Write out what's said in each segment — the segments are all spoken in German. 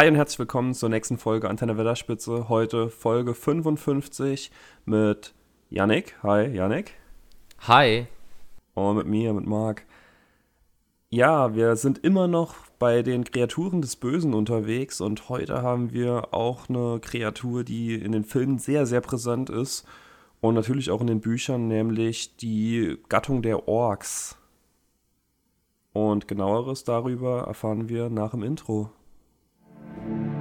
Hi und herzlich willkommen zur nächsten Folge Antenne Wetterspitze. Heute Folge 55 mit Yannick. Hi, Yannick. Hi. Und mit mir, mit Marc. Ja, wir sind immer noch bei den Kreaturen des Bösen unterwegs und heute haben wir auch eine Kreatur, die in den Filmen sehr, sehr präsent ist und natürlich auch in den Büchern, nämlich die Gattung der Orks. Und genaueres darüber erfahren wir nach dem Intro. thank you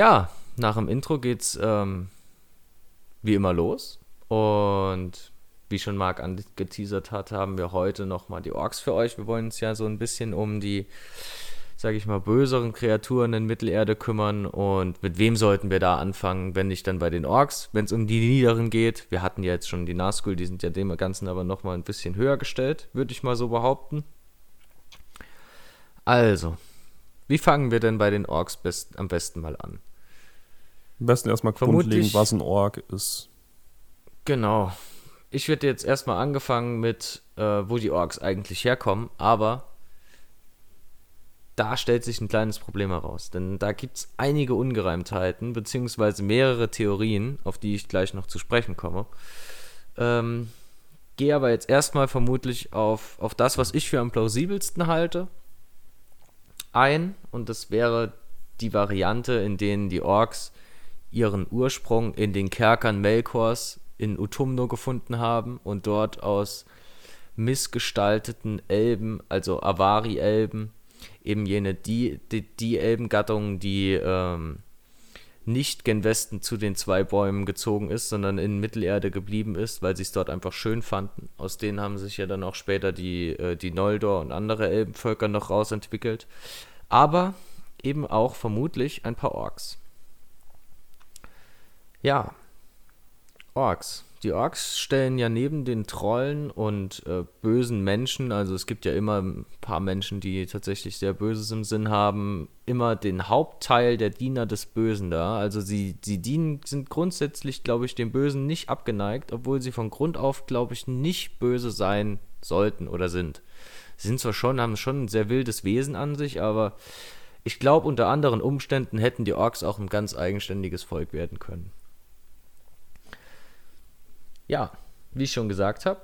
Ja, nach dem Intro geht's ähm, wie immer los. Und wie schon Marc angeteasert hat, haben wir heute nochmal die Orks für euch. Wir wollen uns ja so ein bisschen um die, sage ich mal, böseren Kreaturen in Mittelerde kümmern. Und mit wem sollten wir da anfangen, wenn nicht dann bei den Orks, wenn es um die Niederen geht. Wir hatten ja jetzt schon die Nazgul, die sind ja dem Ganzen aber nochmal ein bisschen höher gestellt, würde ich mal so behaupten. Also, wie fangen wir denn bei den Orks best, am besten mal an? Am besten erstmal grundlegend, was ein Ork ist. Genau. Ich werde jetzt erstmal angefangen mit, äh, wo die Orks eigentlich herkommen, aber da stellt sich ein kleines Problem heraus. Denn da gibt es einige Ungereimtheiten, beziehungsweise mehrere Theorien, auf die ich gleich noch zu sprechen komme. Ähm, Gehe aber jetzt erstmal vermutlich auf, auf das, was ich für am plausibelsten halte, ein. Und das wäre die Variante, in denen die Orks ihren Ursprung in den Kerkern Melkors in Utumno gefunden haben und dort aus missgestalteten Elben, also Avari-Elben, eben jene die, die, die Elbengattung, die ähm, nicht gen Westen zu den zwei Bäumen gezogen ist, sondern in Mittelerde geblieben ist, weil sie es dort einfach schön fanden. Aus denen haben sich ja dann auch später die, äh, die Noldor und andere Elbenvölker noch rausentwickelt. Aber eben auch vermutlich ein paar Orks. Ja, Orks. Die Orks stellen ja neben den Trollen und äh, bösen Menschen, also es gibt ja immer ein paar Menschen, die tatsächlich sehr Böses im Sinn haben, immer den Hauptteil der Diener des Bösen da. Also sie, sie dienen, sind grundsätzlich, glaube ich, dem Bösen nicht abgeneigt, obwohl sie von Grund auf, glaube ich, nicht böse sein sollten oder sind. Sie sind zwar schon, haben schon ein sehr wildes Wesen an sich, aber ich glaube, unter anderen Umständen hätten die Orks auch ein ganz eigenständiges Volk werden können ja, wie ich schon gesagt habe,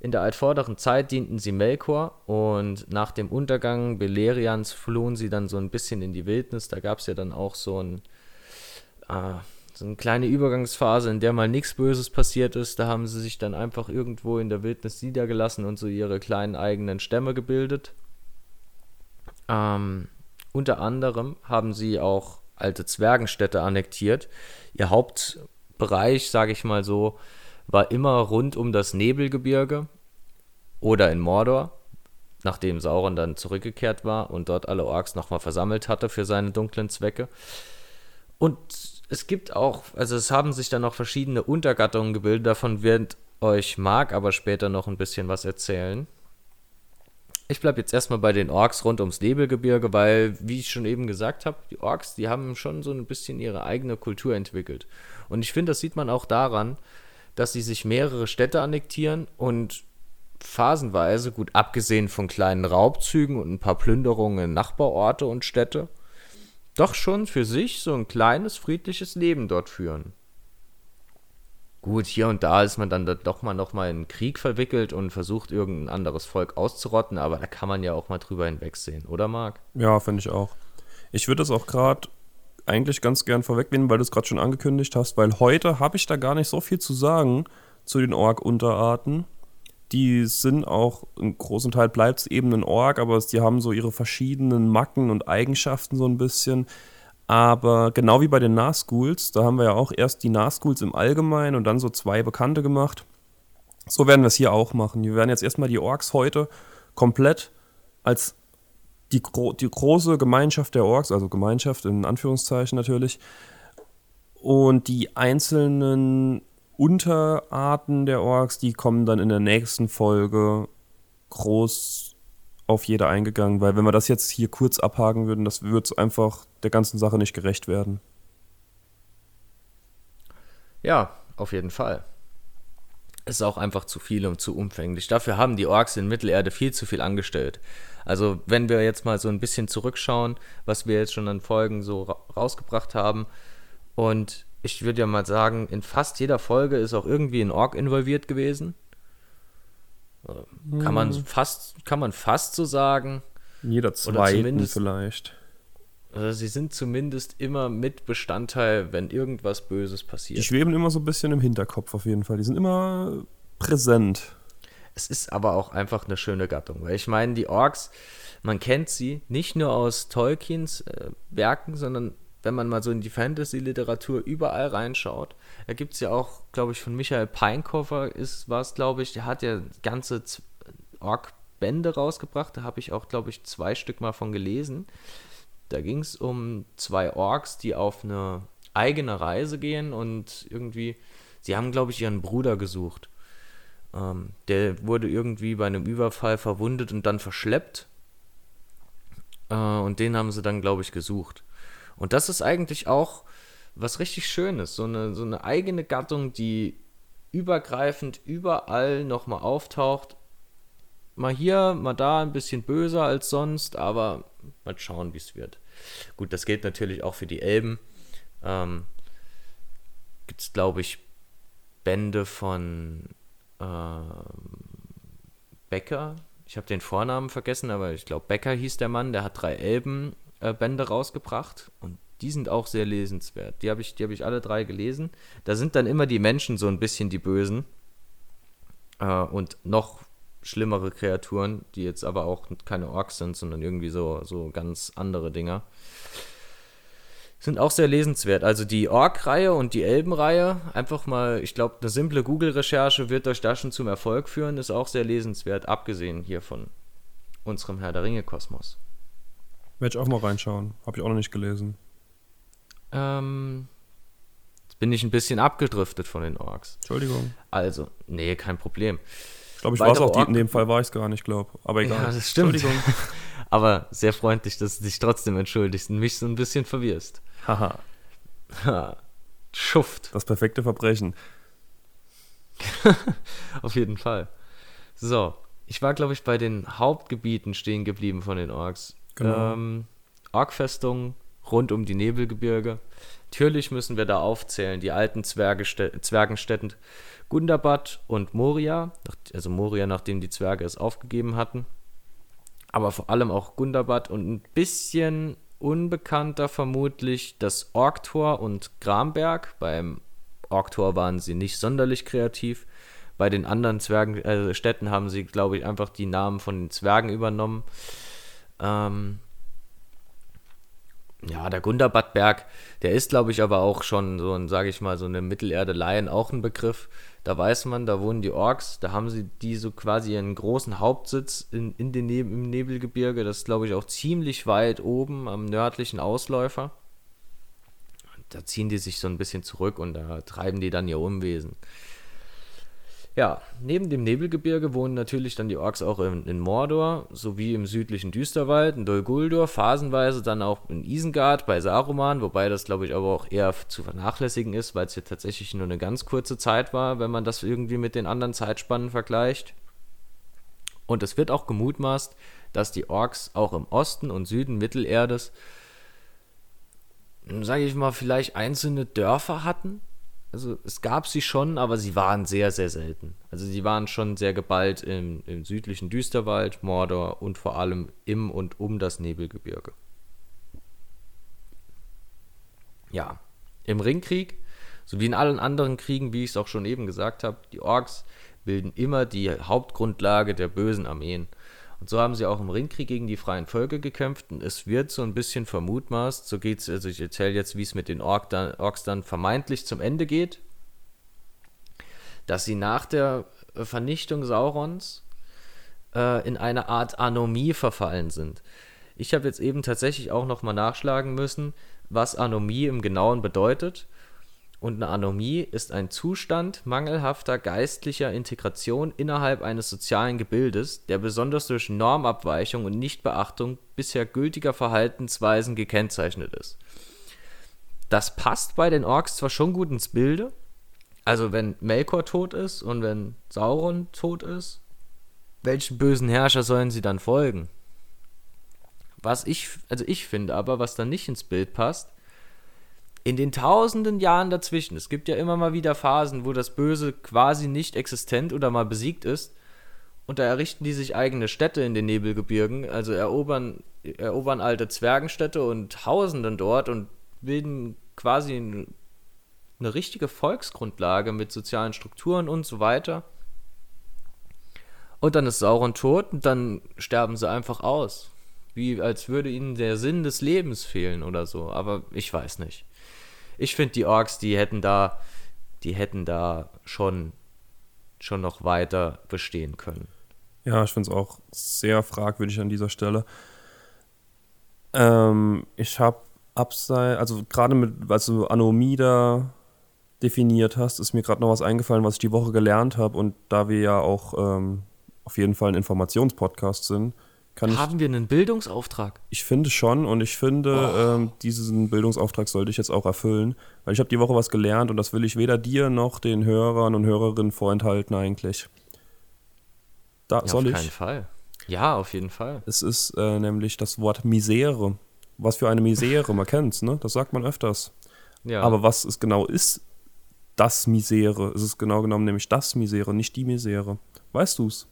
in der altvorderen Zeit dienten sie Melkor und nach dem Untergang Belerians flohen sie dann so ein bisschen in die Wildnis. Da gab es ja dann auch so, ein, äh, so eine kleine Übergangsphase, in der mal nichts Böses passiert ist. Da haben sie sich dann einfach irgendwo in der Wildnis niedergelassen und so ihre kleinen eigenen Stämme gebildet. Ähm, unter anderem haben sie auch alte Zwergenstädte annektiert. Ihr Hauptbereich, sage ich mal so, war immer rund um das Nebelgebirge oder in Mordor, nachdem Sauron dann zurückgekehrt war und dort alle Orks nochmal versammelt hatte für seine dunklen Zwecke. Und es gibt auch, also es haben sich dann noch verschiedene Untergattungen gebildet, davon wird euch Mark aber später noch ein bisschen was erzählen. Ich bleibe jetzt erstmal bei den Orks rund ums Nebelgebirge, weil, wie ich schon eben gesagt habe, die Orks, die haben schon so ein bisschen ihre eigene Kultur entwickelt. Und ich finde, das sieht man auch daran, dass sie sich mehrere Städte annektieren und phasenweise, gut abgesehen von kleinen Raubzügen und ein paar Plünderungen in Nachbarorte und Städte, doch schon für sich so ein kleines friedliches Leben dort führen. Gut, hier und da ist man dann doch mal noch mal in Krieg verwickelt und versucht irgendein anderes Volk auszurotten, aber da kann man ja auch mal drüber hinwegsehen, oder Marc? Ja, finde ich auch. Ich würde das auch gerade eigentlich ganz gern vorwegnehmen, weil du es gerade schon angekündigt hast, weil heute habe ich da gar nicht so viel zu sagen zu den Ork-Unterarten. Die sind auch, im großen Teil bleibt es eben ein Ork, aber die haben so ihre verschiedenen Macken und Eigenschaften so ein bisschen. Aber genau wie bei den Nazguls, da haben wir ja auch erst die Nazguls im Allgemeinen und dann so zwei Bekannte gemacht. So werden wir es hier auch machen. Wir werden jetzt erstmal die Orks heute komplett als die, die große Gemeinschaft der Orks, also Gemeinschaft in Anführungszeichen natürlich, und die einzelnen Unterarten der Orks, die kommen dann in der nächsten Folge groß auf jede eingegangen, weil wenn wir das jetzt hier kurz abhaken würden, das würde einfach der ganzen Sache nicht gerecht werden. Ja, auf jeden Fall. Ist auch einfach zu viel und zu umfänglich. Dafür haben die Orks in Mittelerde viel zu viel angestellt. Also, wenn wir jetzt mal so ein bisschen zurückschauen, was wir jetzt schon an Folgen so ra rausgebracht haben, und ich würde ja mal sagen, in fast jeder Folge ist auch irgendwie ein Ork involviert gewesen. Kann man hm. fast, kann man fast so sagen. Jeder zweiten vielleicht. Also sie sind zumindest immer mit Bestandteil, wenn irgendwas Böses passiert. Die schweben immer so ein bisschen im Hinterkopf auf jeden Fall. Die sind immer präsent. Es ist aber auch einfach eine schöne Gattung, weil ich meine, die Orks, man kennt sie nicht nur aus Tolkiens äh, Werken, sondern wenn man mal so in die Fantasy-Literatur überall reinschaut, da gibt es ja auch, glaube ich, von Michael Peinkofer ist was, glaube ich, der hat ja ganze Ork-Bände rausgebracht, da habe ich auch, glaube ich, zwei Stück mal von gelesen. Da ging es um zwei Orks, die auf eine eigene Reise gehen und irgendwie, sie haben, glaube ich, ihren Bruder gesucht. Ähm, der wurde irgendwie bei einem Überfall verwundet und dann verschleppt. Äh, und den haben sie dann, glaube ich, gesucht. Und das ist eigentlich auch was richtig Schönes. So eine, so eine eigene Gattung, die übergreifend überall nochmal auftaucht. Mal hier, mal da ein bisschen böser als sonst, aber mal schauen, wie es wird. Gut, das gilt natürlich auch für die Elben. Ähm, Gibt es, glaube ich, Bände von ähm, Becker. Ich habe den Vornamen vergessen, aber ich glaube, Becker hieß der Mann. Der hat drei Elben-Bände äh, rausgebracht und die sind auch sehr lesenswert. Die habe ich, hab ich alle drei gelesen. Da sind dann immer die Menschen so ein bisschen die Bösen. Äh, und noch schlimmere Kreaturen, die jetzt aber auch keine Orks sind, sondern irgendwie so, so ganz andere Dinger. Sind auch sehr lesenswert. Also die Ork-Reihe und die Elben-Reihe, einfach mal, ich glaube, eine simple Google-Recherche wird euch da schon zum Erfolg führen, ist auch sehr lesenswert, abgesehen hier von unserem Herr der Ringe-Kosmos. Werde ich auch mal reinschauen. Habe ich auch noch nicht gelesen. Ähm, jetzt bin ich ein bisschen abgedriftet von den Orks. Entschuldigung. Also, nee, kein Problem. Ich glaube, ich war es auch, die, in dem Fall war ich es gar nicht, glaube Aber egal. Ja, das stimmt. Aber sehr freundlich, dass du dich trotzdem entschuldigst und mich so ein bisschen verwirrst. Haha. ha. Schuft. Das perfekte Verbrechen. Auf jeden Fall. So, ich war, glaube ich, bei den Hauptgebieten stehen geblieben von den Orks. Genau. Ähm, Orkfestung, rund um die Nebelgebirge. Natürlich müssen wir da aufzählen, die alten Zwergenstädten Gundabad und Moria, also Moria, nachdem die Zwerge es aufgegeben hatten. Aber vor allem auch Gundabad und ein bisschen unbekannter vermutlich das Orktor und Gramberg. Beim Orktor waren sie nicht sonderlich kreativ. Bei den anderen Zwergen, äh, haben sie, glaube ich, einfach die Namen von den Zwergen übernommen. Ähm, ja, der Gundabadberg, der ist, glaube ich, aber auch schon so ein, sage ich mal, so eine Mittelerde-Laien auch ein Begriff. Da weiß man, da wohnen die Orks, da haben sie die so quasi ihren großen Hauptsitz in, in den Neb im Nebelgebirge. Das ist, glaube ich, auch ziemlich weit oben am nördlichen Ausläufer. Da ziehen die sich so ein bisschen zurück und da treiben die dann ihr Unwesen. Ja, neben dem Nebelgebirge wohnen natürlich dann die Orks auch in, in Mordor, sowie im südlichen Düsterwald, in Dol Guldur, phasenweise dann auch in Isengard bei Saruman, wobei das glaube ich aber auch eher zu vernachlässigen ist, weil es ja tatsächlich nur eine ganz kurze Zeit war, wenn man das irgendwie mit den anderen Zeitspannen vergleicht. Und es wird auch gemutmaßt, dass die Orks auch im Osten und Süden Mittelerdes, sage ich mal, vielleicht einzelne Dörfer hatten, also es gab sie schon, aber sie waren sehr, sehr selten. Also sie waren schon sehr geballt im, im südlichen Düsterwald, Mordor und vor allem im und um das Nebelgebirge. Ja, im Ringkrieg, sowie in allen anderen Kriegen, wie ich es auch schon eben gesagt habe, die Orks bilden immer die Hauptgrundlage der bösen Armeen. Und so haben sie auch im Ringkrieg gegen die freien Völker gekämpft und es wird so ein bisschen vermutmaßt, so geht's, also ich erzähle jetzt, wie es mit den Ork dann, Orks dann vermeintlich zum Ende geht, dass sie nach der Vernichtung Saurons äh, in eine Art Anomie verfallen sind. Ich habe jetzt eben tatsächlich auch nochmal nachschlagen müssen, was Anomie im Genauen bedeutet. Und eine Anomie ist ein Zustand mangelhafter geistlicher Integration innerhalb eines sozialen Gebildes, der besonders durch Normabweichung und Nichtbeachtung bisher gültiger Verhaltensweisen gekennzeichnet ist. Das passt bei den Orks zwar schon gut ins Bilde, also wenn Melkor tot ist und wenn Sauron tot ist, welchen bösen Herrscher sollen sie dann folgen? Was ich, also ich finde aber, was da nicht ins Bild passt, in den tausenden Jahren dazwischen, es gibt ja immer mal wieder Phasen, wo das Böse quasi nicht existent oder mal besiegt ist, und da errichten die sich eigene Städte in den Nebelgebirgen, also erobern, erobern alte Zwergenstädte und hausen dann dort und bilden quasi eine richtige Volksgrundlage mit sozialen Strukturen und so weiter. Und dann ist Sauron tot und dann sterben sie einfach aus. Wie als würde ihnen der Sinn des Lebens fehlen oder so. Aber ich weiß nicht. Ich finde die Orks, die hätten da, die hätten da schon, schon noch weiter bestehen können. Ja, ich finde es auch sehr fragwürdig an dieser Stelle. Ähm, ich habe abseits, also gerade mit, als du Anomida definiert hast, ist mir gerade noch was eingefallen, was ich die Woche gelernt habe. Und da wir ja auch ähm, auf jeden Fall ein Informationspodcast sind, kann Haben ich, wir einen Bildungsauftrag? Ich finde schon und ich finde, oh. ähm, diesen Bildungsauftrag sollte ich jetzt auch erfüllen, weil ich habe die Woche was gelernt und das will ich weder dir noch den Hörern und Hörerinnen vorenthalten eigentlich. Da ja, soll auf ich. Auf keinen Fall. Ja, auf jeden Fall. Es ist äh, nämlich das Wort Misere. Was für eine Misere, man kennt's, ne? Das sagt man öfters. Ja. Aber was es genau ist, das Misere, es ist genau genommen nämlich das Misere, nicht die Misere. Weißt du's?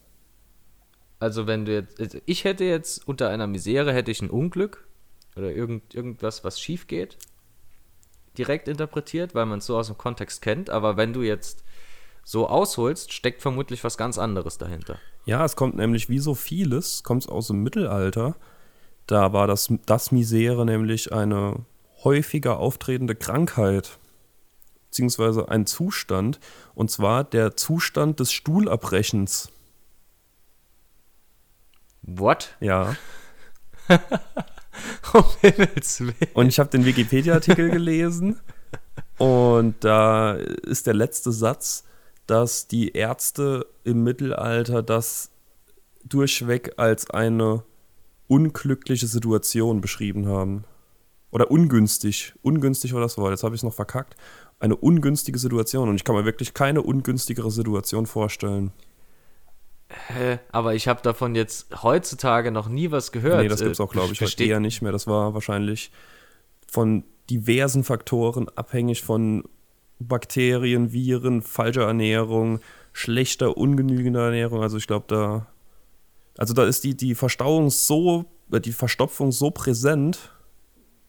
Also wenn du jetzt, also ich hätte jetzt unter einer Misere hätte ich ein Unglück oder irgend, irgendwas, was schief geht, direkt interpretiert, weil man es so aus dem Kontext kennt. Aber wenn du jetzt so ausholst, steckt vermutlich was ganz anderes dahinter. Ja, es kommt nämlich wie so vieles, kommt aus dem Mittelalter. Da war das, das Misere nämlich eine häufiger auftretende Krankheit, beziehungsweise ein Zustand, und zwar der Zustand des Stuhlabbrechens. What? Ja. um Himmels Willen. Und ich habe den Wikipedia-Artikel gelesen und da ist der letzte Satz, dass die Ärzte im Mittelalter das durchweg als eine unglückliche Situation beschrieben haben. Oder ungünstig. Ungünstig war das Wort. Jetzt habe ich es noch verkackt. Eine ungünstige Situation. Und ich kann mir wirklich keine ungünstigere Situation vorstellen. Hä? Aber ich habe davon jetzt heutzutage noch nie was gehört. Nee, das gibt es auch, glaube ich, heute eher nicht mehr. Das war wahrscheinlich von diversen Faktoren abhängig von Bakterien, Viren, falscher Ernährung, schlechter, ungenügender Ernährung. Also ich glaube, da. Also da ist die, die Verstauung so, äh, die Verstopfung so präsent,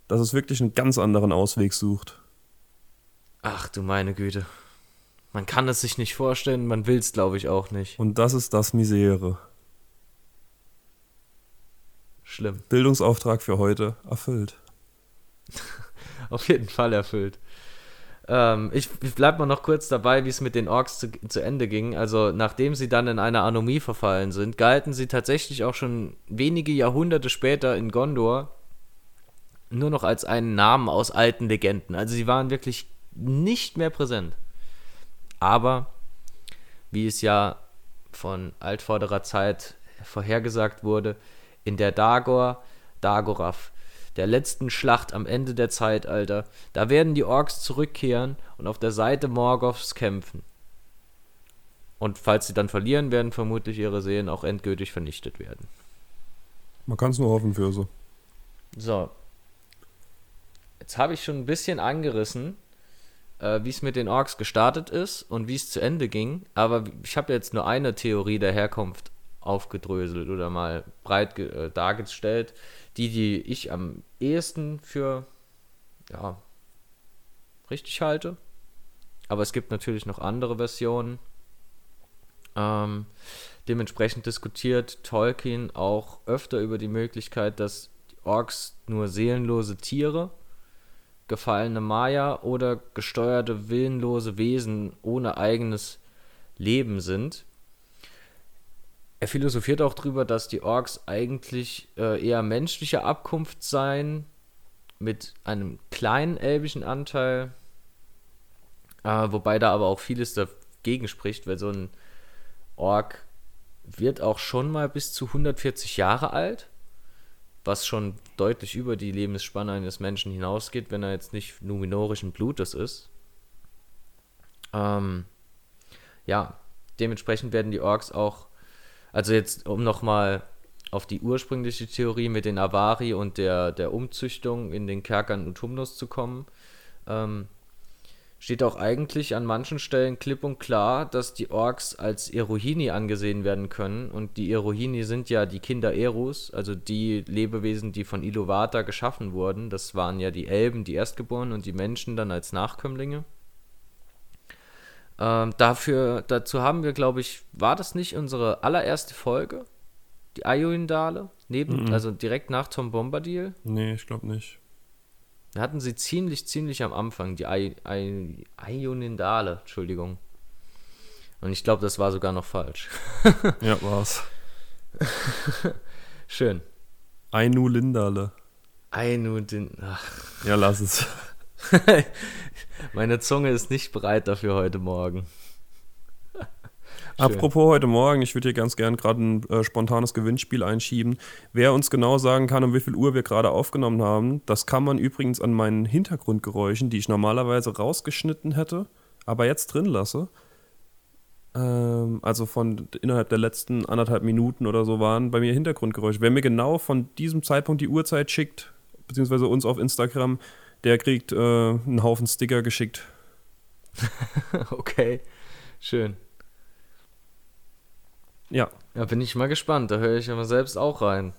dass es wirklich einen ganz anderen Ausweg sucht. Ach du meine Güte. Man kann es sich nicht vorstellen, man will es, glaube ich, auch nicht. Und das ist das Misere. Schlimm. Bildungsauftrag für heute erfüllt. Auf jeden Fall erfüllt. Ähm, ich, ich bleib mal noch kurz dabei, wie es mit den Orks zu, zu Ende ging. Also, nachdem sie dann in eine Anomie verfallen sind, galten sie tatsächlich auch schon wenige Jahrhunderte später in Gondor nur noch als einen Namen aus alten Legenden. Also, sie waren wirklich nicht mehr präsent. Aber wie es ja von altvorderer Zeit vorhergesagt wurde, in der Dagor, Dagorath, der letzten Schlacht am Ende der Zeitalter, da werden die Orks zurückkehren und auf der Seite Morgoths kämpfen. Und falls sie dann verlieren, werden vermutlich ihre Seelen auch endgültig vernichtet werden. Man kann es nur hoffen für so. So. Jetzt habe ich schon ein bisschen angerissen, wie es mit den Orks gestartet ist und wie es zu Ende ging. Aber ich habe jetzt nur eine Theorie der Herkunft aufgedröselt oder mal breit äh, dargestellt, die, die ich am ehesten für ja, richtig halte. Aber es gibt natürlich noch andere Versionen. Ähm, dementsprechend diskutiert Tolkien auch öfter über die Möglichkeit, dass Orks nur seelenlose Tiere gefallene Maya oder gesteuerte willenlose Wesen ohne eigenes Leben sind. er philosophiert auch drüber, dass die Orks eigentlich äh, eher menschlicher Abkunft seien, mit einem kleinen elbischen Anteil, äh, wobei da aber auch vieles dagegen spricht, weil so ein Ork wird auch schon mal bis zu 140 Jahre alt, was schon deutlich über die Lebensspanne eines Menschen hinausgeht, wenn er jetzt nicht numinorischen Blutes ist. Ähm, ja, dementsprechend werden die Orks auch, also jetzt um nochmal auf die ursprüngliche Theorie mit den Avari und der, der Umzüchtung in den Kerkern Utumnus zu kommen, ähm, steht auch eigentlich an manchen Stellen klipp und klar, dass die Orks als Erohini angesehen werden können. Und die Erohini sind ja die Kinder Erus, also die Lebewesen, die von Iluvatar geschaffen wurden. Das waren ja die Elben, die Erstgeborenen und die Menschen dann als Nachkömmlinge. Ähm, dafür, dazu haben wir, glaube ich, war das nicht unsere allererste Folge? Die Ayundale? Neben, Mhm. also direkt nach Tom Bombadil? Nee, ich glaube nicht. Da hatten sie ziemlich, ziemlich am Anfang, die Ai- Ai- Ayunindale, Entschuldigung. Und ich glaube, das war sogar noch falsch. Ja, war's. Schön. Ainu Lindale. Ayunindin. Ach, Ja, lass es. meine Zunge ist nicht bereit dafür heute Morgen. Apropos heute Morgen, ich würde hier ganz gern gerade ein äh, spontanes Gewinnspiel einschieben. Wer uns genau sagen kann, um wie viel Uhr wir gerade aufgenommen haben, das kann man übrigens an meinen Hintergrundgeräuschen, die ich normalerweise rausgeschnitten hätte, aber jetzt drin lasse. Ähm, also von innerhalb der letzten anderthalb Minuten oder so waren bei mir Hintergrundgeräusche. Wer mir genau von diesem Zeitpunkt die Uhrzeit schickt, beziehungsweise uns auf Instagram, der kriegt äh, einen Haufen Sticker geschickt. Okay, schön. Ja, Ja, bin ich mal gespannt. Da höre ich aber selbst auch rein.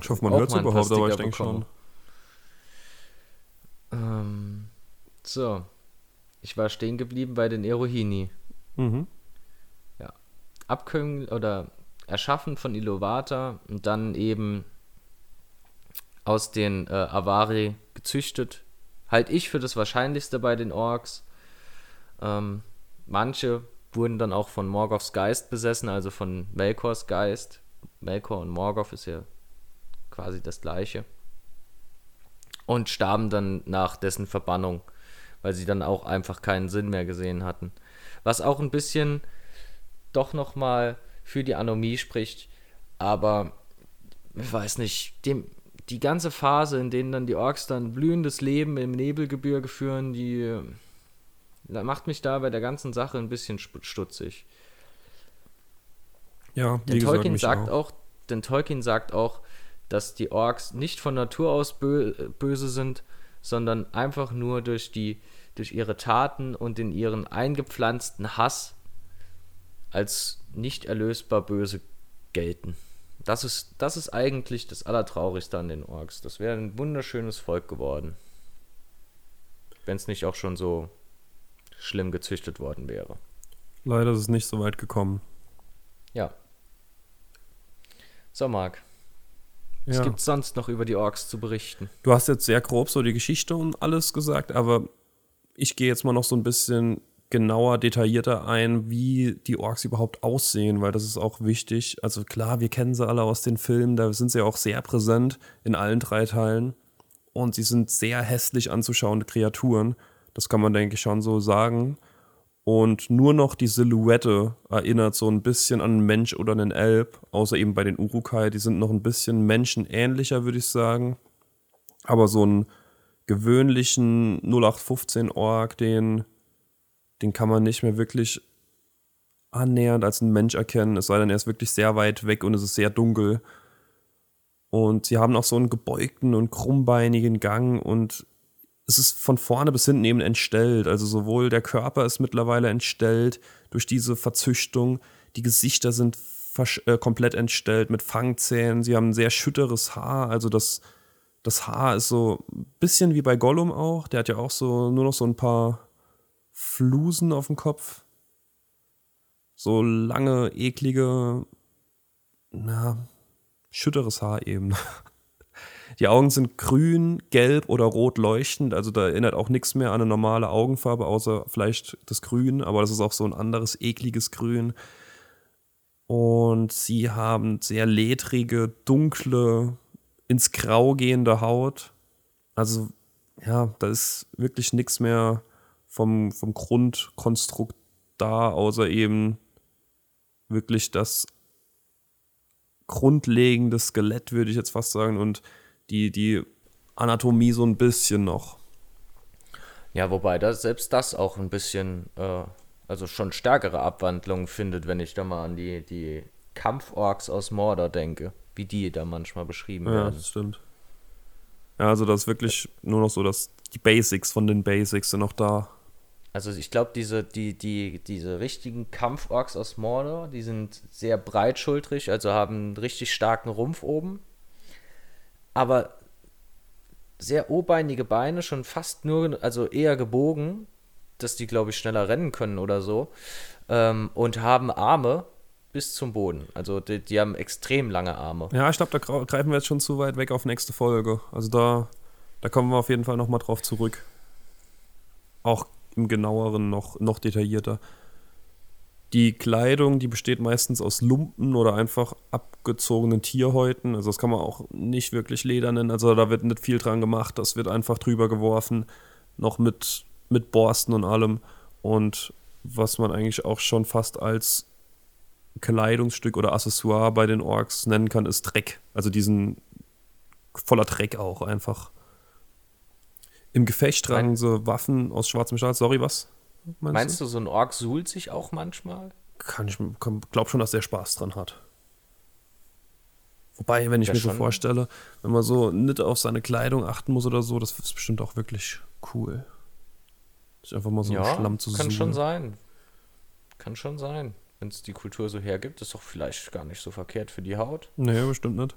ich hoffe, man hört es mal überhaupt, aber ich denke schon. Ähm, so. Ich war stehen geblieben bei den Erohini. Mhm. Abkömmling oder erschaffen von Ilovata und dann eben aus den äh, Avari gezüchtet. Halt ich für das Wahrscheinlichste bei den Orks. Ähm, manche wurden dann auch von Morgoths Geist besessen, also von Melkors Geist. Melkor und Morgoth ist ja quasi das gleiche. Und starben dann nach dessen Verbannung, weil sie dann auch einfach keinen Sinn mehr gesehen hatten. Was auch ein bisschen doch nochmal für die Anomie spricht, aber ich weiß nicht, dem, die ganze Phase, in denen dann die Orks dann blühendes Leben im Nebelgebirge führen, die macht mich da bei der ganzen Sache ein bisschen stutzig. Ja, wie Denn gesagt, Tolkien sagt auch. auch, denn Tolkien sagt auch, dass die Orks nicht von Natur aus bö böse sind, sondern einfach nur durch die durch ihre Taten und in ihren eingepflanzten Hass als nicht erlösbar böse gelten. Das ist, das ist eigentlich das Allertraurigste an den Orks. Das wäre ein wunderschönes Volk geworden. Wenn es nicht auch schon so schlimm gezüchtet worden wäre. Leider ist es nicht so weit gekommen. Ja. So, Marc. Was Ja. gibt's sonst noch über die Orks zu berichten? Du hast jetzt sehr grob so die Geschichte und alles gesagt, aber ich gehe jetzt mal noch so ein bisschen genauer, detaillierter ein, wie die Orks überhaupt aussehen, weil das ist auch wichtig. Also klar, wir kennen sie alle aus den Filmen, da sind sie auch sehr präsent in allen drei Teilen. Und sie sind sehr hässlich anzuschauende Kreaturen. Das kann man, denke ich, schon so sagen. Und nur noch die Silhouette erinnert so ein bisschen an einen Mensch oder einen Elb, außer eben bei den Urukai. Die sind noch ein bisschen menschenähnlicher, würde ich sagen. Aber so einen gewöhnlichen 0815-Org, den, den kann man nicht mehr wirklich annähernd als einen Mensch erkennen, es sei denn, er ist wirklich sehr weit weg und es ist sehr dunkel. Und sie haben auch so einen gebeugten und krummbeinigen Gang und es ist von vorne bis hinten eben entstellt. Also sowohl der Körper ist mittlerweile entstellt durch diese Verzüchtung, die Gesichter sind äh, komplett entstellt mit Fangzähnen, sie haben ein sehr schütteres Haar, also das, das Haar ist so ein bisschen wie bei Gollum auch, der hat ja auch so nur noch so ein paar Flusen auf dem Kopf. So lange, eklige, na, schütteres Haar eben. Die Augen sind grün, gelb oder rot leuchtend, also da erinnert auch nichts mehr an eine normale Augenfarbe, außer vielleicht das Grün, aber das ist auch so ein anderes ekliges Grün. Und sie haben sehr ledrige, dunkle, ins Grau gehende Haut. Also, ja, da ist wirklich nichts mehr vom, vom Grundkonstrukt da, außer eben wirklich das grundlegende Skelett, würde ich jetzt fast sagen, und die, die Anatomie so ein bisschen noch. Ja, wobei das, selbst das auch ein bisschen, äh, also schon stärkere Abwandlungen findet, wenn ich da mal an die, die Kampforks aus Mordor denke, wie die da manchmal beschrieben ja, werden. Ja, das stimmt. Ja, also das ist wirklich nur noch so, dass die Basics von den Basics sind noch da. Also ich glaube, diese, die, die, diese richtigen Kampforks aus Mordor, die sind sehr breitschultrig, also haben einen richtig starken Rumpf oben. Aber sehr obeinige Beine, schon fast nur, also eher gebogen, dass die, glaube ich, schneller rennen können oder so. Ähm, und haben Arme bis zum Boden. Also die, die haben extrem lange Arme. Ja, ich glaube, da greifen wir jetzt schon zu weit weg auf nächste Folge. Also da, da kommen wir auf jeden Fall nochmal drauf zurück. Auch im genaueren noch, noch detaillierter. Die Kleidung, die besteht meistens aus Lumpen oder einfach abgezogenen Tierhäuten. Also das kann man auch nicht wirklich Leder nennen. Also da wird nicht viel dran gemacht. Das wird einfach drüber geworfen. Noch mit, mit Borsten und allem. Und was man eigentlich auch schon fast als Kleidungsstück oder Accessoire bei den Orks nennen kann, ist Dreck. Also diesen voller Dreck auch einfach. Im Gefecht tragen sie Waffen aus schwarzem Stahl. Sorry, was? Meinst, meinst du? du, so ein Ork suhlt sich auch manchmal? Kann ich glaub schon, dass der Spaß dran hat. Wobei, wenn ich ja, mir so vorstelle, wenn man so nicht auf seine Kleidung achten muss oder so, das ist bestimmt auch wirklich cool. Sich einfach mal so ja, Schlamm zu Kann suchen. schon sein. Kann schon sein. Wenn es die Kultur so hergibt, ist doch vielleicht gar nicht so verkehrt für die Haut. Nee, bestimmt nicht.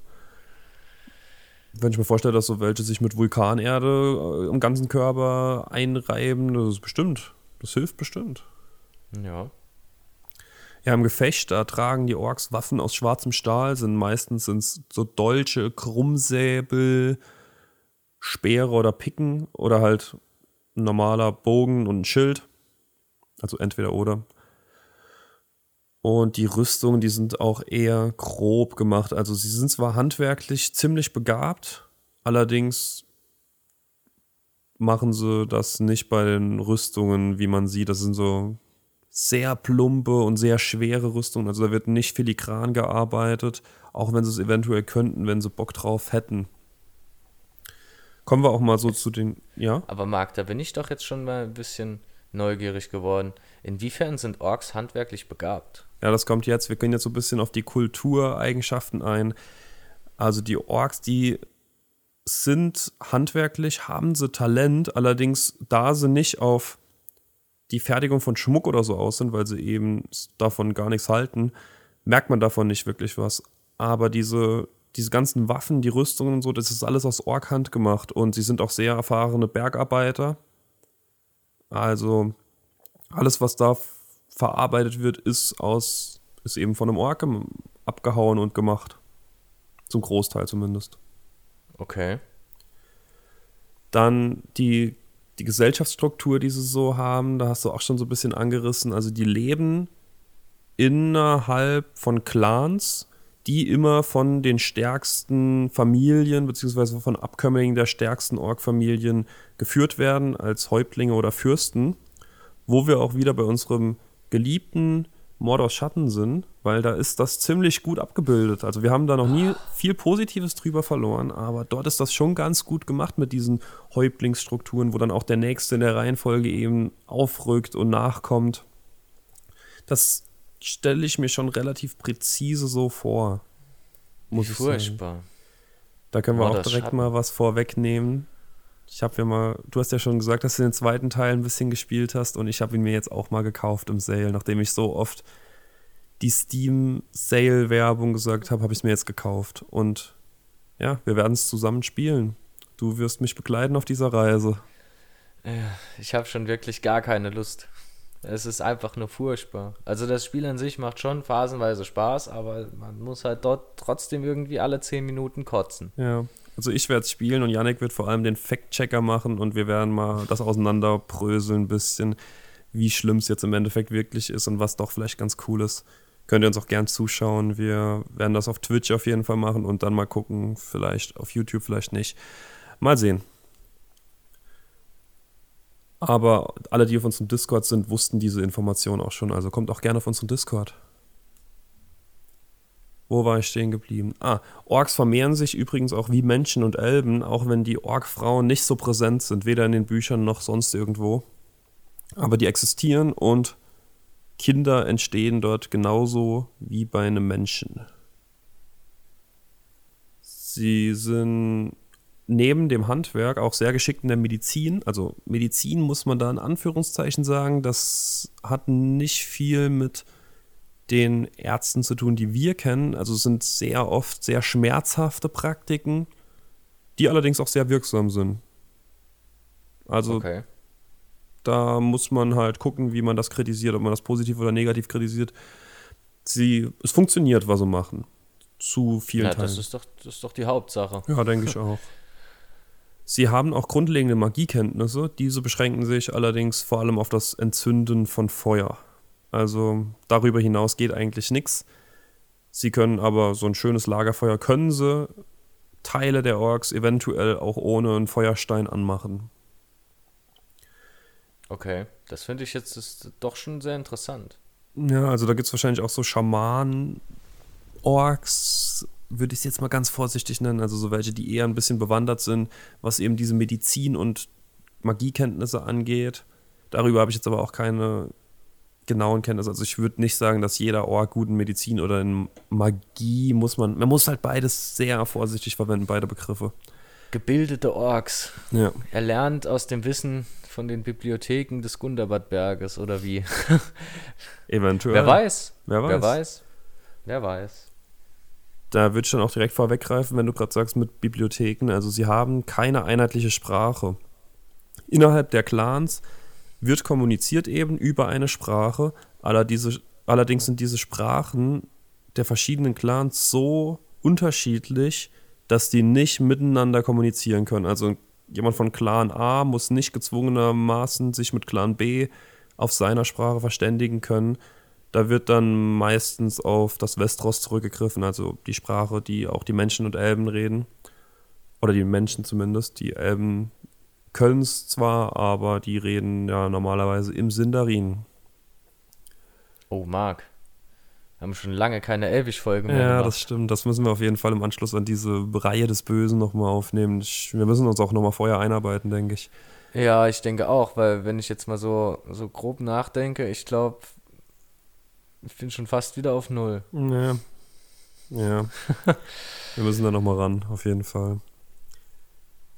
Wenn ich mir vorstelle, dass so welche sich mit Vulkanerde äh, im ganzen Körper einreiben, das ist bestimmt. Das hilft bestimmt. Ja. Ja, im Gefecht, da tragen die Orks Waffen aus schwarzem Stahl, sind meistens sind's so Dolche, Krummsäbel, Speere oder Picken oder halt ein normaler Bogen und ein Schild. Also entweder oder. Und die Rüstungen, die sind auch eher grob gemacht. Also sie sind zwar handwerklich ziemlich begabt, allerdings machen sie das nicht bei den Rüstungen, wie man sieht. Das sind so sehr plumpe und sehr schwere Rüstungen. Also da wird nicht filigran gearbeitet, auch wenn sie es eventuell könnten, wenn sie Bock drauf hätten. Kommen wir auch mal so zu den, ja? Aber Marc, da bin ich doch jetzt schon mal ein bisschen neugierig geworden. Inwiefern sind Orks handwerklich begabt? Ja, das kommt jetzt. Wir gehen jetzt so ein bisschen auf die Kultureigenschaften ein. Also die Orks, die sind handwerklich, haben sie Talent, allerdings da sie nicht auf die Fertigung von Schmuck oder so aus sind, weil sie eben davon gar nichts halten, merkt man davon nicht wirklich was. Aber diese, diese ganzen Waffen, die Rüstungen und so, das ist alles aus Ork-Hand gemacht und sie sind auch sehr erfahrene Bergarbeiter. Also alles, was da verarbeitet wird, ist aus, ist eben von einem Ork abgehauen und gemacht. Zum Großteil zumindest. Okay. Dann die, die Gesellschaftsstruktur, die sie so haben, da hast du auch schon so ein bisschen angerissen. Also die leben innerhalb von Clans, die immer von den stärksten Familien beziehungsweise von Abkömmlingen der stärksten Ork-Familien geführt werden als Häuptlinge oder Fürsten, wo wir auch wieder bei unserem geliebten Mordors Schatten sind, weil da ist das ziemlich gut abgebildet. Also wir haben da noch nie viel Positives drüber verloren, aber dort ist das schon ganz gut gemacht mit diesen Häuptlingsstrukturen, wo dann auch der Nächste in der Reihenfolge eben aufrückt und nachkommt. Das stelle ich mir schon relativ präzise so vor. Muss Wie furchtbar. Da können wir Mordors auch direkt Schatten. mal was vorwegnehmen. Ich habe ja mal, du hast ja schon gesagt, dass du den zweiten Teil ein bisschen gespielt hast und ich habe ihn mir jetzt auch mal gekauft im Sale, nachdem ich so oft die Steam-Sale-Werbung gesagt habe, habe ich es mir jetzt gekauft. Und ja, wir werden es zusammen spielen. Du wirst mich begleiten auf dieser Reise. Ich habe schon wirklich gar keine Lust. Es ist einfach nur furchtbar. Also das Spiel an sich macht schon phasenweise Spaß, aber man muss halt dort trotzdem irgendwie alle 10 Minuten kotzen. Ja, also ich werde es spielen und Yannick wird vor allem den Fact-Checker machen und wir werden mal das auseinanderbröseln ein bisschen, wie schlimm es jetzt im Endeffekt wirklich ist und was doch vielleicht ganz cool ist. könnt ihr uns auch gern zuschauen. Wir werden das auf Twitch auf jeden Fall machen und dann mal gucken, vielleicht auf YouTube, vielleicht nicht. Mal sehen. Aber alle, die auf unserem Discord sind, wussten diese Information auch schon. Also kommt auch gerne auf unseren Discord. Wo war ich stehen geblieben? Ah, Orks vermehren sich übrigens auch wie Menschen und Elben, auch wenn die Ork-Frauen nicht so präsent sind, weder in den Büchern noch sonst irgendwo. Aber die existieren und Kinder entstehen dort genauso wie bei einem Menschen. Sie sind neben dem Handwerk auch sehr geschickt in der Medizin. Also Medizin muss man da in Anführungszeichen sagen, das hat nicht viel mit den Ärzten zu tun, die wir kennen. Also es sind sehr oft sehr schmerzhafte Praktiken, die allerdings auch sehr wirksam sind. Also okay. da muss man halt gucken, wie man das kritisiert, ob man das positiv oder negativ kritisiert. Sie, es funktioniert, was sie machen. Zu vielen ja, Teilen. Das ist, doch, das ist doch die Hauptsache. Ja, denke ich auch. Sie haben auch grundlegende Magiekenntnisse. Diese beschränken sich allerdings vor allem auf das Entzünden von Feuer. Also darüber hinaus geht eigentlich nichts. Sie können aber so ein schönes Lagerfeuer können sie Teile der Orks eventuell auch ohne einen Feuerstein anmachen. Okay, das finde ich jetzt ist doch schon sehr interessant. Ja, also da gibt es wahrscheinlich auch so Schamanen-Orks, würde ich es jetzt mal ganz vorsichtig nennen, also so welche, die eher ein bisschen bewandert sind, was eben diese Medizin- und Magiekenntnisse angeht. Darüber habe ich jetzt aber auch keine genauen Kenntnis. Also ich würde nicht sagen, dass jeder Ork guten Medizin oder in Magie muss man. Man muss halt beides sehr vorsichtig verwenden, beide Begriffe. Gebildete Orks. Ja. Er lernt aus dem Wissen von den Bibliotheken des Gundabad-Berges oder wie? Eventuell. Wer weiß? Wer weiß? Wer weiß? Wer weiß? Da würde ich dann auch direkt vorweggreifen, wenn du gerade sagst mit Bibliotheken. Also sie haben keine einheitliche Sprache. Innerhalb der Clans wird kommuniziert eben über eine Sprache. allerdings sind diese Sprachen der verschiedenen Clans so unterschiedlich, dass die nicht miteinander kommunizieren können. Also jemand von Clan A muss nicht gezwungenermaßen sich mit Clan B auf seiner Sprache verständigen können. Da wird dann meistens auf das Westros zurückgegriffen, also die Sprache, die auch die Menschen und Elben reden. Oder die Menschen zumindest. Die Elben können es zwar, aber die reden ja normalerweise im Sindarin. Oh, Marc. Wir haben schon lange keine Elvisch-Folgen mehr. Ja, gemacht. das stimmt. Das müssen wir auf jeden Fall im Anschluss an diese Reihe des Bösen nochmal aufnehmen. wir müssen uns auch nochmal vorher einarbeiten, denke ich. Ja, ich denke auch, weil wenn ich jetzt mal so, so grob nachdenke, ich glaube, ich bin schon fast wieder auf Null. Ja. Ja. wir müssen da nochmal ran, auf jeden Fall.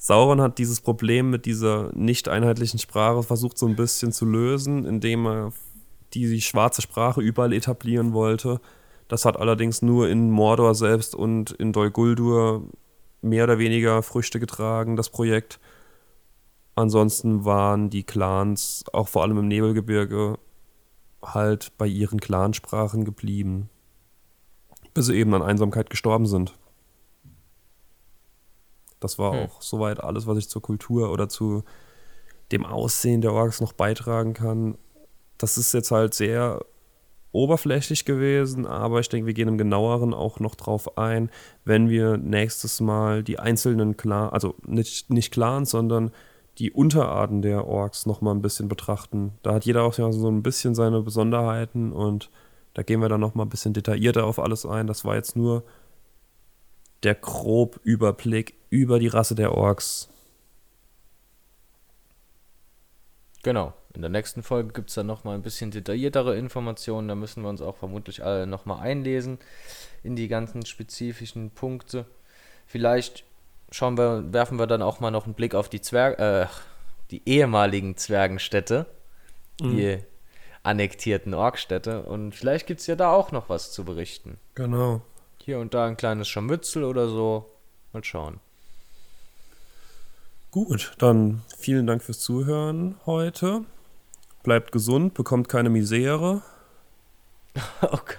Sauron hat dieses Problem mit dieser nicht einheitlichen Sprache versucht so ein bisschen zu lösen, indem er die schwarze Sprache überall etablieren wollte. Das hat allerdings nur in Mordor selbst und in Dol Guldur mehr oder weniger Früchte getragen, das Projekt. Ansonsten waren die Clans, auch vor allem im Nebelgebirge, halt bei ihren Clansprachen geblieben. Bis sie eben an Einsamkeit gestorben sind. Das war hm. auch soweit alles, was ich zur Kultur oder zu dem Aussehen der Orks noch beitragen kann. Das ist jetzt halt sehr oberflächlich gewesen, aber ich denke, wir gehen im genaueren auch noch drauf ein, wenn wir nächstes Mal die einzelnen Clans, also nicht, nicht Clans, sondern die Unterarten der Orks noch mal ein bisschen betrachten. Da hat jeder auch so ein bisschen seine Besonderheiten und da gehen wir dann noch mal ein bisschen detaillierter auf alles ein. Das war jetzt nur der grob Überblick über die Rasse der Orks. Genau. In der nächsten Folge gibt es dann nochmal ein bisschen detailliertere Informationen. Da müssen wir uns auch vermutlich alle nochmal einlesen in die ganzen spezifischen Punkte. Vielleicht schauen wir, werfen wir dann auch mal noch einen Blick auf die Zwerg, äh, die ehemaligen Zwergenstädte, mhm. die annektierten Orkstädte. Und vielleicht gibt es ja da auch noch was zu berichten. Genau. Hier und da ein kleines Scharmützel oder so. Mal schauen. Gut, dann vielen Dank fürs Zuhören heute. Bleibt gesund, bekommt keine Misere. Okay.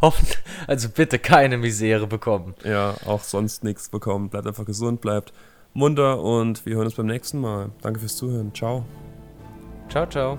Hoffen, also bitte keine Misere bekommen. Ja, auch sonst nichts bekommen. Bleibt einfach gesund, bleibt munter und wir hören uns beim nächsten Mal. Danke fürs Zuhören. Ciao. Ciao, ciao.